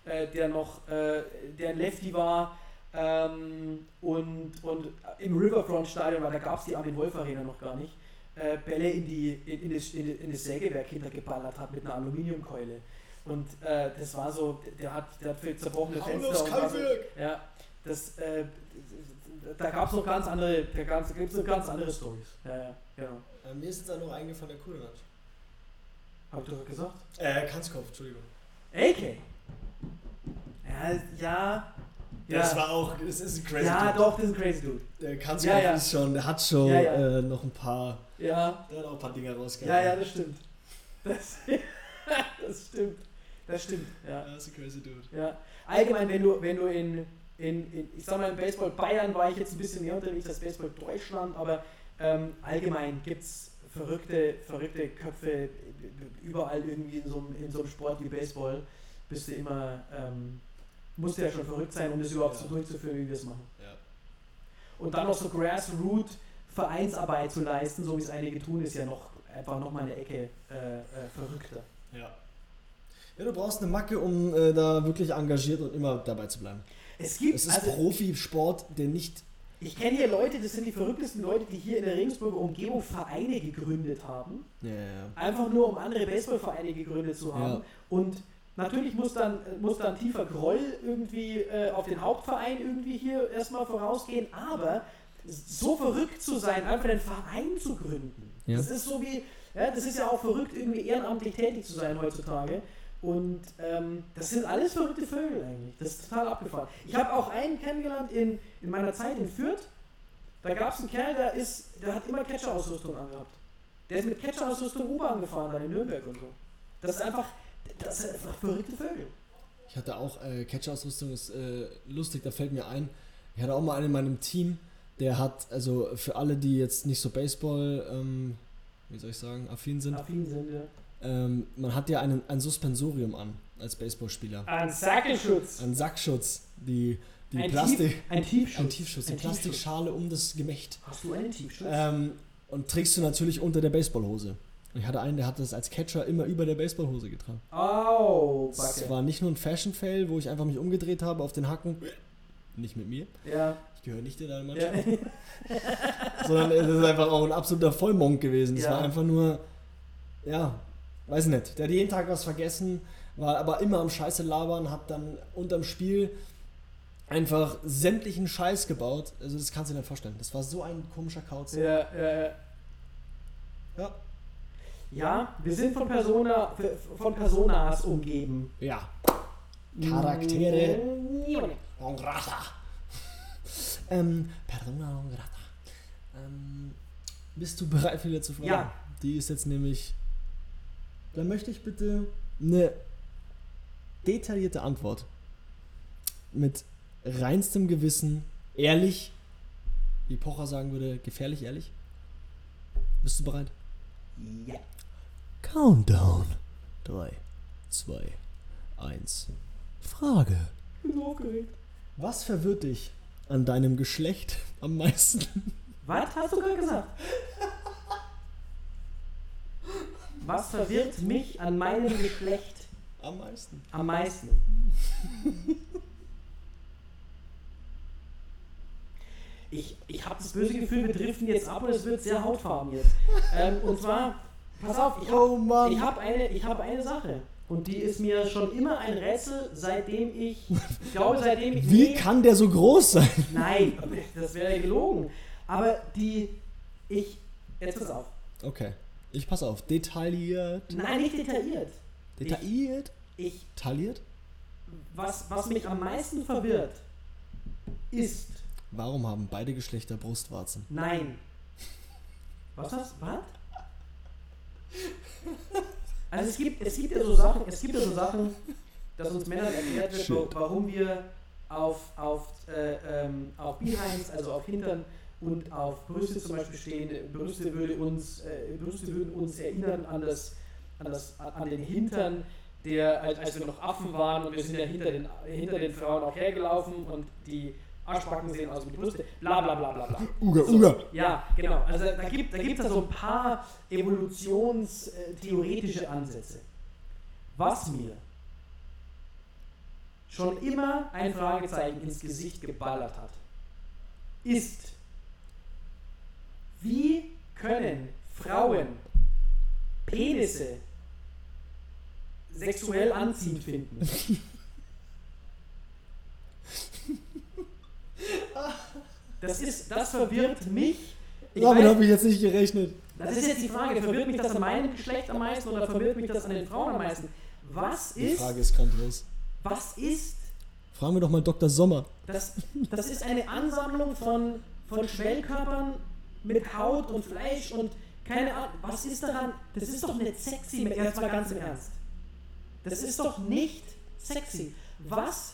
äh, der noch, äh, der ein Lefty war ähm, und, und im Riverfront Stadion, weil da gab es die Armin Wolf Arena noch gar nicht, äh, Bälle in, die, in, in, das, in, in das Sägewerk hintergeballert hat mit einer Aluminiumkeule. Und äh, das war so, der hat, der hat für zerbrochene Fenster und Kalkwerk! ja, das, äh, da gab es noch ganz andere, da gab's, gibt's noch ganz andere Stories. Ja, ja, genau. Äh, mir ist jetzt auch noch eingefallen, der Kulanatsch. Hab ich doch gesagt? Äh, Kanzkopf, Entschuldigung. AK! Ja, ja. Das ja. war auch, das ist ein crazy ja, Dude. doch, das ist ein crazy Dude. Der Kanzkopf Ja, ja. schon, der hat schon Ja, ja. Äh, noch ein paar, Ja, der hat auch ein paar Dinger rausgehauen. ja, ja, das stimmt. Das, das stimmt. Das stimmt, ja. Ja, das ist ein crazy Dude. ja. Allgemein, wenn du, wenn du in, in, in, ich sag mal, im Baseball Bayern war ich jetzt ein bisschen mehr unterwegs als Baseball Deutschland, aber ähm, allgemein gibt es verrückte, verrückte Köpfe überall irgendwie in so, einem, in so einem Sport wie Baseball. Bist du immer, ähm, musst du ja schon verrückt sein, um das überhaupt so Ja. durchzuführen, wie wir es machen. Ja. Und dann noch so Grassroot Vereinsarbeit zu leisten, so wie es einige tun, ist ja noch einfach noch mal eine Ecke äh, äh, verrückter. Ja. Ja, du brauchst eine Macke, um äh, da wirklich engagiert und immer dabei zu bleiben. Es gibt, Es ist also, Profisport, der nicht. ich kenne hier Leute, das sind die verrücktesten Leute, die hier in der Regensburger Umgebung Vereine gegründet haben. Ja, ja, Einfach nur, um andere Baseballvereine gegründet zu haben. Ja. Und natürlich muss dann, muss dann tiefer Groll irgendwie äh, auf den Hauptverein irgendwie hier erstmal vorausgehen, aber so verrückt zu sein, einfach einen Verein zu gründen. Ja. Das ist so wie, Ja, das ist ja auch verrückt, irgendwie ehrenamtlich tätig zu sein heutzutage. Und ähm, das sind alles verrückte Vögel eigentlich. Das ist total abgefahren. Ich habe auch einen kennengelernt in, in meiner Zeit in Fürth. Da gab es einen Kerl, der, ist, der hat immer Catcher-Ausrüstung angehabt. Der ist mit Catcher-Ausrüstung U-Bahn gefahren, dann in Nürnberg und so. Das ist einfach, das sind einfach verrückte Vögel. Ich hatte auch äh, Catcher-Ausrüstung, ist äh, lustig, da fällt mir ein. Ich hatte auch mal einen in meinem Team, der hat, also für alle, die jetzt nicht so Baseball, ähm, wie soll ich sagen, affin sind, Affin sind, ja. ähm, man hat ja einen, ein Suspensorium an als Baseballspieler. Ein Sackelschutz. Ein Sackschutz, die, die Ein, Plastik, Tief, ein Tiefschutz. ein Tiefschutz, die Ein. Plastikschale um das Gemächt. Hast du einen Tiefschutz? Ähm, und trägst du natürlich unter der Baseballhose. Und ich hatte einen, der hat das als Catcher immer über der Baseballhose getragen. Das Backe. war nicht nur ein Fashion-Fail, wo ich einfach mich umgedreht habe auf den Hacken. Nicht mit mir. Ja. Ich gehöre nicht in deine ja. Mannschaft. Sondern es ist einfach auch ein absoluter Vollmonk gewesen. Es Ja. war einfach nur, ja, weiß nicht. Der hat jeden Tag was vergessen, war aber immer am Scheiße labern, hat dann unterm Spiel einfach sämtlichen Scheiß gebaut. Also das kannst du dir nicht vorstellen. Das war so ein komischer Kauz. Ja, ja, ja. Ja. Ja, wir sind von Persona, von Personas umgeben. Ja. Charaktere. Non grata. ähm, Persona non grata. Ähm, bist du bereit für die letzte Frage? Ja. Die ist jetzt nämlich. Dann möchte ich bitte eine detaillierte Antwort. Mit reinstem Gewissen, ehrlich, wie Pocher sagen würde, gefährlich ehrlich. Bist du bereit? Ja. Countdown. 3, 2, 1. Frage. Ich bin so aufgeregt. Was verwirrt dich an deinem Geschlecht am meisten? Was hast du gerade gesagt? Was verwirrt mich an meinem Geschlecht Am meisten. am meisten? Ich, ich habe das böse Gefühl, wir driften jetzt ab und es wird sehr hautfarben jetzt. Ähm, und zwar, pass auf, ich habe Oh ich hab eine, ich hab eine Sache. Und die ist mir schon immer ein Rätsel, seitdem ich, ich glaube, seitdem ich... Wie nee, kann der so groß sein? Nein, das wäre ja gelogen. Aber die, ich, jetzt pass auf. Okay. Ich pass auf. Detailliert. Nein, nicht detailliert. Detailliert? Ich, Tailliert? was, was mich am meisten verwirrt, ist, Warum haben beide Geschlechter Brustwarzen? nein. Was hast Was? Also es gibt, es gibt ja so Sachen, es gibt ja so Sachen, dass uns Männern erklärt wird, Shit. warum wir auf, auf, äh, ähm, auf Behinds, also auf Hintern und auf Brüste zum Beispiel stehen. Brüste, würde uns, äh, Brüste würden uns erinnern an, das, an, das, an den Hintern, der, als, als wir noch Affen waren und wir sind ja hinter den, hinter den Frauen auch hergelaufen und die Arschbacken sehen aus wie die Brüste, bla bla bla bla bla. Uga, So. Uga. Ja, genau. Also da gibt da gibt's da so ein paar evolutionstheoretische Ansätze. Was mir schon immer ein Fragezeichen ins Gesicht geballert hat, ist, wie können Frauen Penisse sexuell anziehend finden? Das ist, das verwirrt mich. Ich Damit habe ich jetzt nicht gerechnet. das ist jetzt die Frage, verwirrt mich das an meinem Geschlecht am meisten oder verwirrt mich das an den Frauen am meisten? Was Die ist, Frage ist grandios. was ist, Fragen wir doch mal Dr. Sommer. das, das ist eine Ansammlung von, von Schwellkörpern mit Haut und Fleisch und keine Ahnung, was ist daran, das ist doch nicht sexy, jetzt mal ganz im Ernst. Das ist doch nicht sexy. Was,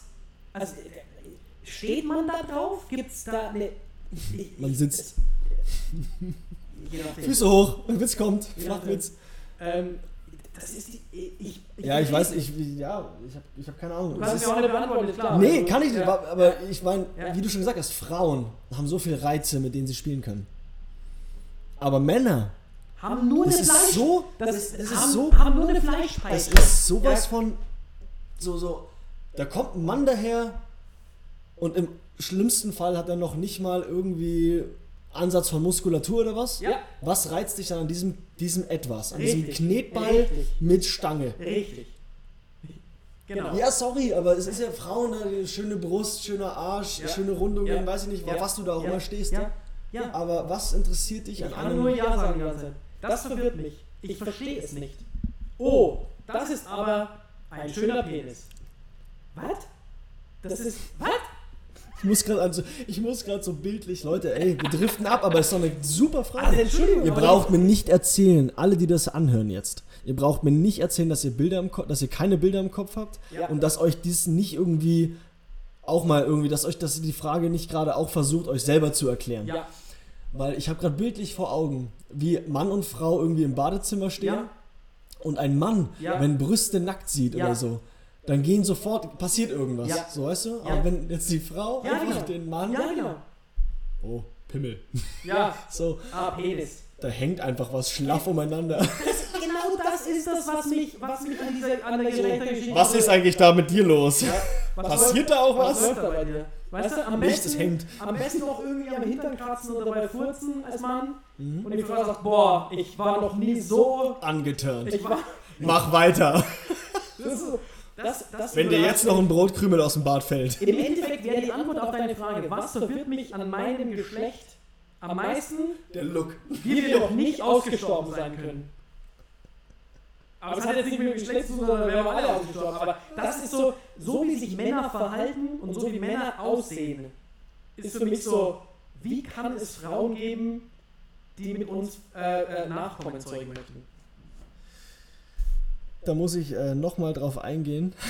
also äh, steht man da drauf? Gibt es da eine... Man sitzt. Füße hoch. Ein Witz kommt. Flachwitz. Ähm, das ist die. Ich, ich Ja, ich weiß, ich, ja, ich habe ich hab keine Ahnung. Du kannst mir auch nicht beantworten, ist klar. Nee, Also, kann ich nicht, ja. aber- ich meine, Ja. wie du schon gesagt hast, Frauen haben so viele Reize, mit denen sie spielen können. Aber Männer, Haben nur das eine ist Fleisch. so, das, das ist, ist haben, so- haben nur eine Fleischpeitsche. das ist sowas Ja. von, so, so, da kommt ein Mann daher und im schlimmsten Fall hat er noch nicht mal irgendwie Ansatz von Muskulatur oder was. Ja. Was reizt dich dann an diesem, diesem Etwas, an Richtig. diesem Knetball Richtig. mit Stange? Richtig. Genau. Ja, sorry, aber es ist ja Frauen, da, schöne Brust, schöner Arsch, Ja. schöne Rundungen, Ja. weiß ich nicht, Ja. was du da auch immer stehst. Ja. ja. Aber was interessiert dich Ich an einem... nur Ja sagen die ganze Zeit. Das verwirrt mich. Ich verstehe es nicht. Oh, das ist aber ein schöner Penis. Was? Das ist. Was? Ich muss gerade also, ich muss gerade so bildlich, Leute, ey, wir driften ab, aber es ist doch eine super Frage. Also, Entschuldigung, Ihr braucht mir nicht erzählen, alle, die das anhören jetzt. Ihr braucht mir nicht erzählen, dass ihr Bilder im Kopf, dass ihr keine Bilder im Kopf habt Ja. und dass euch dies nicht irgendwie auch mal irgendwie, dass euch, dass die Frage nicht gerade auch versucht, euch selber zu erklären. Ja, Weil ich habe gerade bildlich vor Augen, wie Mann und Frau irgendwie im Badezimmer stehen ja, und ein Mann, Ja. wenn Brüste nackt sieht Ja. oder so, dann gehen sofort, passiert irgendwas. Ja. So weißt du? Ja. Aber wenn jetzt die Frau Ja, einfach genau. den Mann, ja, genau. oh, Pimmel. Ja, So, ah, Penis. da hängt einfach was schlaff umeinander. Genau das ist das, was mich, was mich an dieser an der Geschlechtergeschichte. Was ist eigentlich da mit dir los? Was Passiert da auch Was was? läuft da bei dir? Weißt du, am Nichts, besten, hängt. am besten noch irgendwie am Hintern kratzen oder dabei furzen als Mann. Mhm. Und die Frau sagt, boah, ich war noch nie so. Angeturnt. Ich war. Mach weiter. Das, ist das, das Wenn dir jetzt noch ein Brotkrümel aus dem Bart fällt. Im Endeffekt wäre die Antwort auf deine Frage, was verwirrt mich an meinem Geschlecht am meisten, Der Look. wie wir noch nicht ausgestorben sein können. Aber das hat jetzt nicht mit dem Geschlecht zu tun, sondern wir haben alle ausgestorben. Aber das ist so, so wie sich Männer verhalten und so wie Männer aussehen, ist für mich so, wie kann es Frauen geben, die mit uns äh, äh, Nachkommen zeugen möchten? Da muss ich äh, nochmal drauf eingehen.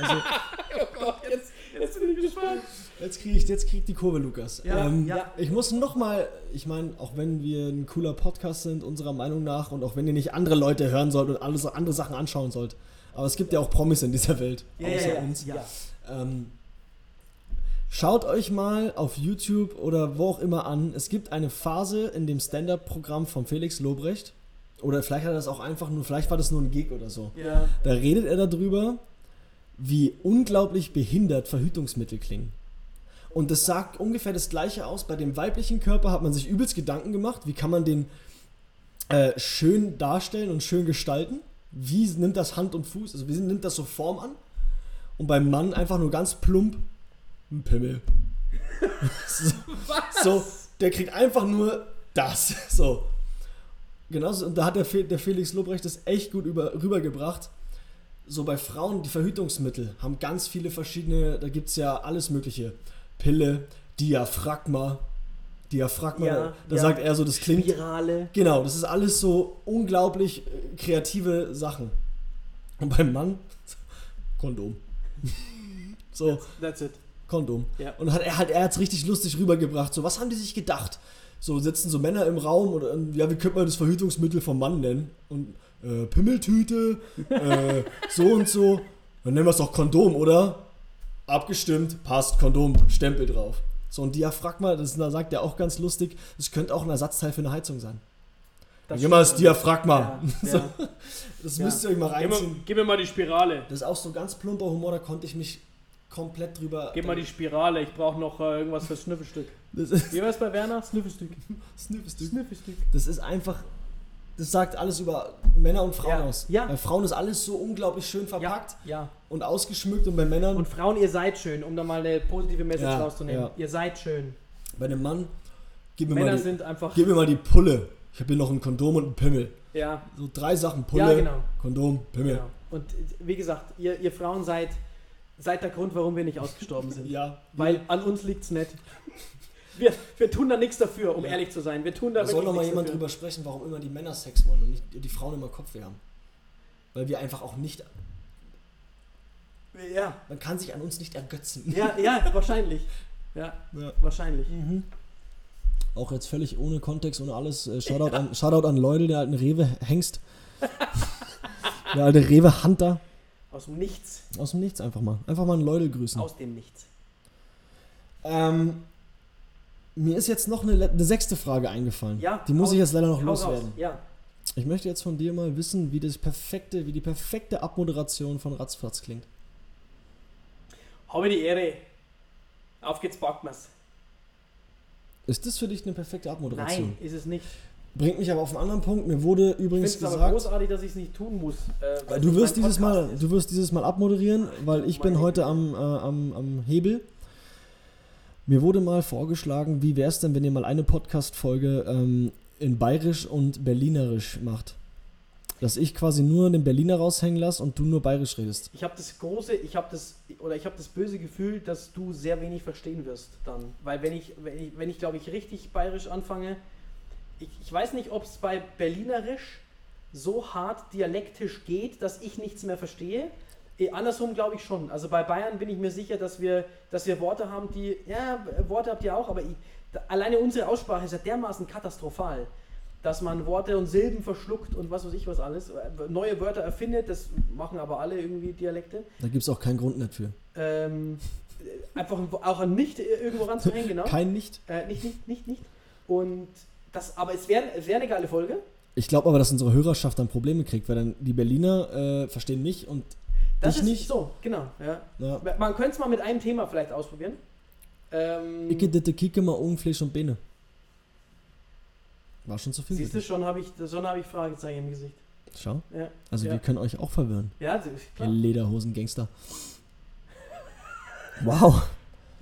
Also, Oh Gott, jetzt, jetzt bin ich gespannt. jetzt kriege ich jetzt krieg die Kurve, Lukas. Ja, ähm, ja. Ich muss nochmal, ich meine, auch wenn wir ein cooler Podcast sind, unserer Meinung nach, und auch wenn ihr nicht andere Leute hören sollt und alles andere Sachen anschauen sollt, aber es gibt ja auch Promis in dieser Welt, Ja, außer ja, ja, uns. ja. Ähm, schaut euch mal auf YouTube oder wo auch immer an. Es gibt eine Phase in dem Stand-Up-Programm von Felix Lobrecht. Oder vielleicht hat er das auch einfach nur, vielleicht war das nur ein Gig oder so. Ja. Da redet er darüber, wie unglaublich behindert Verhütungsmittel klingen. Und das sagt ungefähr das gleiche aus. Bei dem weiblichen Körper hat man sich übelst Gedanken gemacht, wie kann man den äh, schön darstellen und schön gestalten. Wie nimmt das Hand und Fuß, also wie nimmt das so Form an? Und beim Mann einfach nur ganz plump ein Pimmel. so, so, der kriegt einfach nur das. So. Genauso, und da hat der, der Felix Lobrecht das echt gut über, rübergebracht. So bei Frauen, die Verhütungsmittel haben ganz viele verschiedene, da gibt es ja alles Mögliche. Pille, Diaphragma. Diaphragma, Ja, da ja. sagt er so, das klingt. Spirale. Genau, das ist alles so unglaublich äh, kreative Sachen. Und beim Mann, Kondom. so, That's it. Kondom. Ja. Und hat, er hat er hat's richtig lustig rübergebracht. So, was haben die sich gedacht? So sitzen so Männer im Raum und ähm, ja, wie könnte man das Verhütungsmittel vom Mann nennen? Und äh, Pimmeltüte, äh, so und so. Dann nennen wir es doch Kondom, oder? Abgestimmt, passt, Kondom, Stempel drauf. So ein Diaphragma, das da sagt er auch ganz lustig, das könnte auch ein Ersatzteil für eine Heizung sein. Das Gib mal das. Diaphragma. Ja, ja. das Ja. müsst ihr euch mal Gib mir, reinziehen. gib mir mal die Spirale. Das ist auch so ganz plumper Humor, da konnte ich mich komplett drüber. Gib mal die Spirale. Ich brauche noch äh, irgendwas fürs Schnüffelstück. Das ist, Wie war es bei Werner? Sniffelstück. Sniffelstück. Sniffelstück. Das ist einfach. Das sagt alles über Männer und Frauen Ja, aus. ja. Bei Frauen ist alles so unglaublich schön verpackt ja. und ausgeschmückt und bei Männern. Und Frauen, ihr seid schön, um da mal eine positive Message rauszunehmen. Ihr seid schön. bei einem Mann, gib mir, Männer mal die, sind einfach. gib mir mal die Pulle. Ich habe hier noch ein Kondom und einen Pimmel. Ja, So drei Sachen: Pulle, ja genau. Kondom, Pimmel. genau. Und äh, wie gesagt, ihr, ihr Frauen seid, seid der Grund, warum wir nicht ausgestorben sind. Ja. Weil an uns liegt's nicht. Wir, wir tun da nichts dafür, um Ja. ehrlich zu sein. Wir tun da Da soll wirklich noch mal jemand dafür. drüber sprechen, warum immer die Männer Sex wollen und nicht die Frauen immer Kopfweh haben. Weil wir einfach auch nicht. Ja, Man kann sich an uns nicht ergötzen. ja, ja, wahrscheinlich. Ja, Ja. wahrscheinlich. Mhm. Auch jetzt völlig ohne Kontext, ohne alles. Äh, Shoutout, an, Shoutout an Leute, der alten Rewe-Hengst. der alte Rewe-Hunter. Aus dem Nichts. Aus dem Nichts einfach mal. Einfach mal einen Leute grüßen. Aus dem Nichts. Ähm, mir ist jetzt noch eine, eine sechste Frage eingefallen. Ja, Die muss hau- ich jetzt leider noch Hau raus. loswerden. Ja. Ich möchte jetzt von dir mal wissen, wie das perfekte, wie die perfekte Abmoderation von Ratzfatz klingt. Habe die Ehre. Auf geht's, wir's. Ist das für dich eine perfekte Abmoderation? Nein, ist es nicht. Bringt mich aber auf einen anderen Punkt. Mir wurde Ich finde übrigens es aber gesagt, großartig, dass ich es nicht tun muss. Äh, weil du wirst dieses Mal, ist. du wirst dieses Mal abmoderieren, weil ich bin heute am, äh, am, am Hebel. Mir wurde mal vorgeschlagen, wie wäre es denn, wenn ihr mal eine Podcast-Folge ähm, in Bayerisch und Berlinerisch macht? dass ich quasi nur den Berliner raushängen lasse und du nur bayerisch redest. Ich habe das große, ich habe das oder ich habe das böse Gefühl, dass du sehr wenig verstehen wirst dann, weil wenn ich wenn ich wenn ich glaube ich richtig bayerisch anfange, ich, ich weiß nicht, ob es bei Berlinerisch so hart dialektisch geht, dass ich nichts mehr verstehe. Eh, andersrum glaube ich schon. Also bei Bayern bin ich mir sicher, dass wir, dass wir Worte haben, die, ja, Worte habt ihr auch, aber ich, da, alleine unsere Aussprache ist ja dermaßen katastrophal, dass man Worte und Silben verschluckt und was weiß ich was alles, äh, neue Wörter erfindet, das machen aber alle irgendwie Dialekte. Da gibt es auch keinen Grund nicht für. Ähm, einfach auch an nicht irgendwo ranzuhängen, genau. Kein nicht. Äh, nicht, nicht, nicht, nicht. Und das, aber es wäre wär eine geile Folge. Ich glaube aber, dass unsere Hörerschaft dann Probleme kriegt, weil dann die Berliner äh, verstehen mich und Das ist nicht. so, genau. Ja. Ja. Man könnte es mal mit einem Thema vielleicht ausprobieren. Ähm, Ich ditte Kicke mal ohne Fleisch und Beine. War schon zu viel. siehst du, schon habe ich, schon hab ich Fragezeichen im Gesicht. Schau. Ja, Also ja. wir können euch auch verwirren. ja Ihr klar. Lederhosen-Gangster. Wow.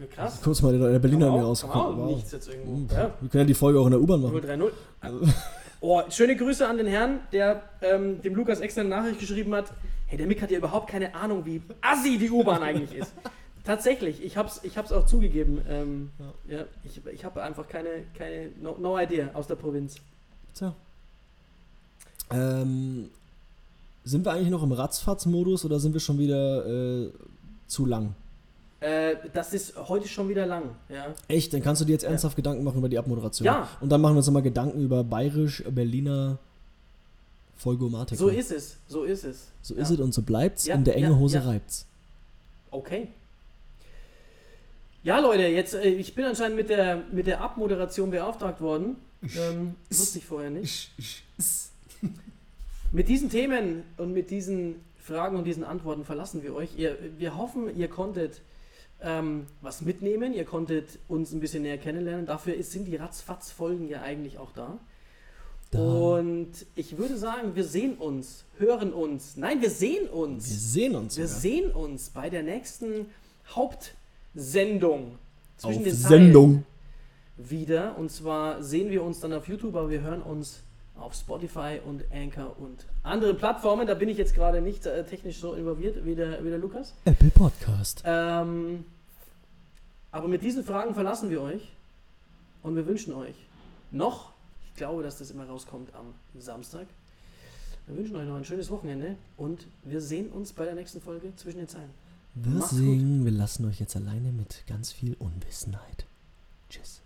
Ja, krass. Kurz mal der, Berliner man auch- rausgekommen. Wow. Nichts jetzt irgendwo. Mhm. Ja. Wir können ja die Folge auch in der U-Bahn machen. 030. Oh, schöne Grüße an den Herrn, der ähm, dem Lukas extra eine Nachricht geschrieben hat. Hey, der Mick hat ja überhaupt keine Ahnung, wie assi die U-Bahn eigentlich ist. Tatsächlich, ich hab's, ich hab's auch zugegeben. Ähm, ja. ich ich habe einfach keine, keine no, no idea aus der Provinz. Tja. Ähm, sind wir eigentlich noch im Ratzfatz-Modus oder sind wir schon wieder äh, zu lang? Äh, das ist heute schon wieder lang. Ja. Echt? Dann kannst du dir jetzt ernsthaft Gedanken machen über die Abmoderation. Ja. Und dann machen wir uns nochmal Gedanken über bayerisch, Berliner Vollgomatik. So ist es, so ist es. So ja. ist es und so bleibt's. Ja, In der enge ja, Hose ja. reibt's. Okay. Ja, Leute, jetzt, äh, ich bin anscheinend mit der, mit der Abmoderation beauftragt worden. Ähm, wusste ich vorher nicht. Mit diesen Themen und mit diesen Fragen und diesen Antworten verlassen wir euch. Ihr, wir hoffen, ihr konntet ähm, was mitnehmen, ihr konntet uns ein bisschen näher kennenlernen. Dafür ist, sind die Ratzfatz-Folgen ja eigentlich auch da. Da. Und ich würde sagen, wir sehen uns, hören uns. Nein, wir sehen Wir uns. sehen uns. Wir sogar. sehen uns bei der nächsten Hauptsendung zwischen Auf den Sendung. Wieder. Und zwar sehen wir uns dann auf YouTube, aber wir hören uns auf Spotify und Anchor und anderen Plattformen. Da bin ich jetzt gerade nicht äh, technisch so involviert wie der, wie der Lukas. Apple Podcast. Ähm, aber mit diesen Fragen verlassen wir euch und wir wünschen euch noch, ich glaube, dass das immer rauskommt am Samstag. Wir wünschen euch noch ein schönes Wochenende und wir sehen uns bei der nächsten Folge zwischen den Zeilen. Wir Macht's gut. wir lassen euch jetzt alleine mit ganz viel Unwissenheit. Tschüss.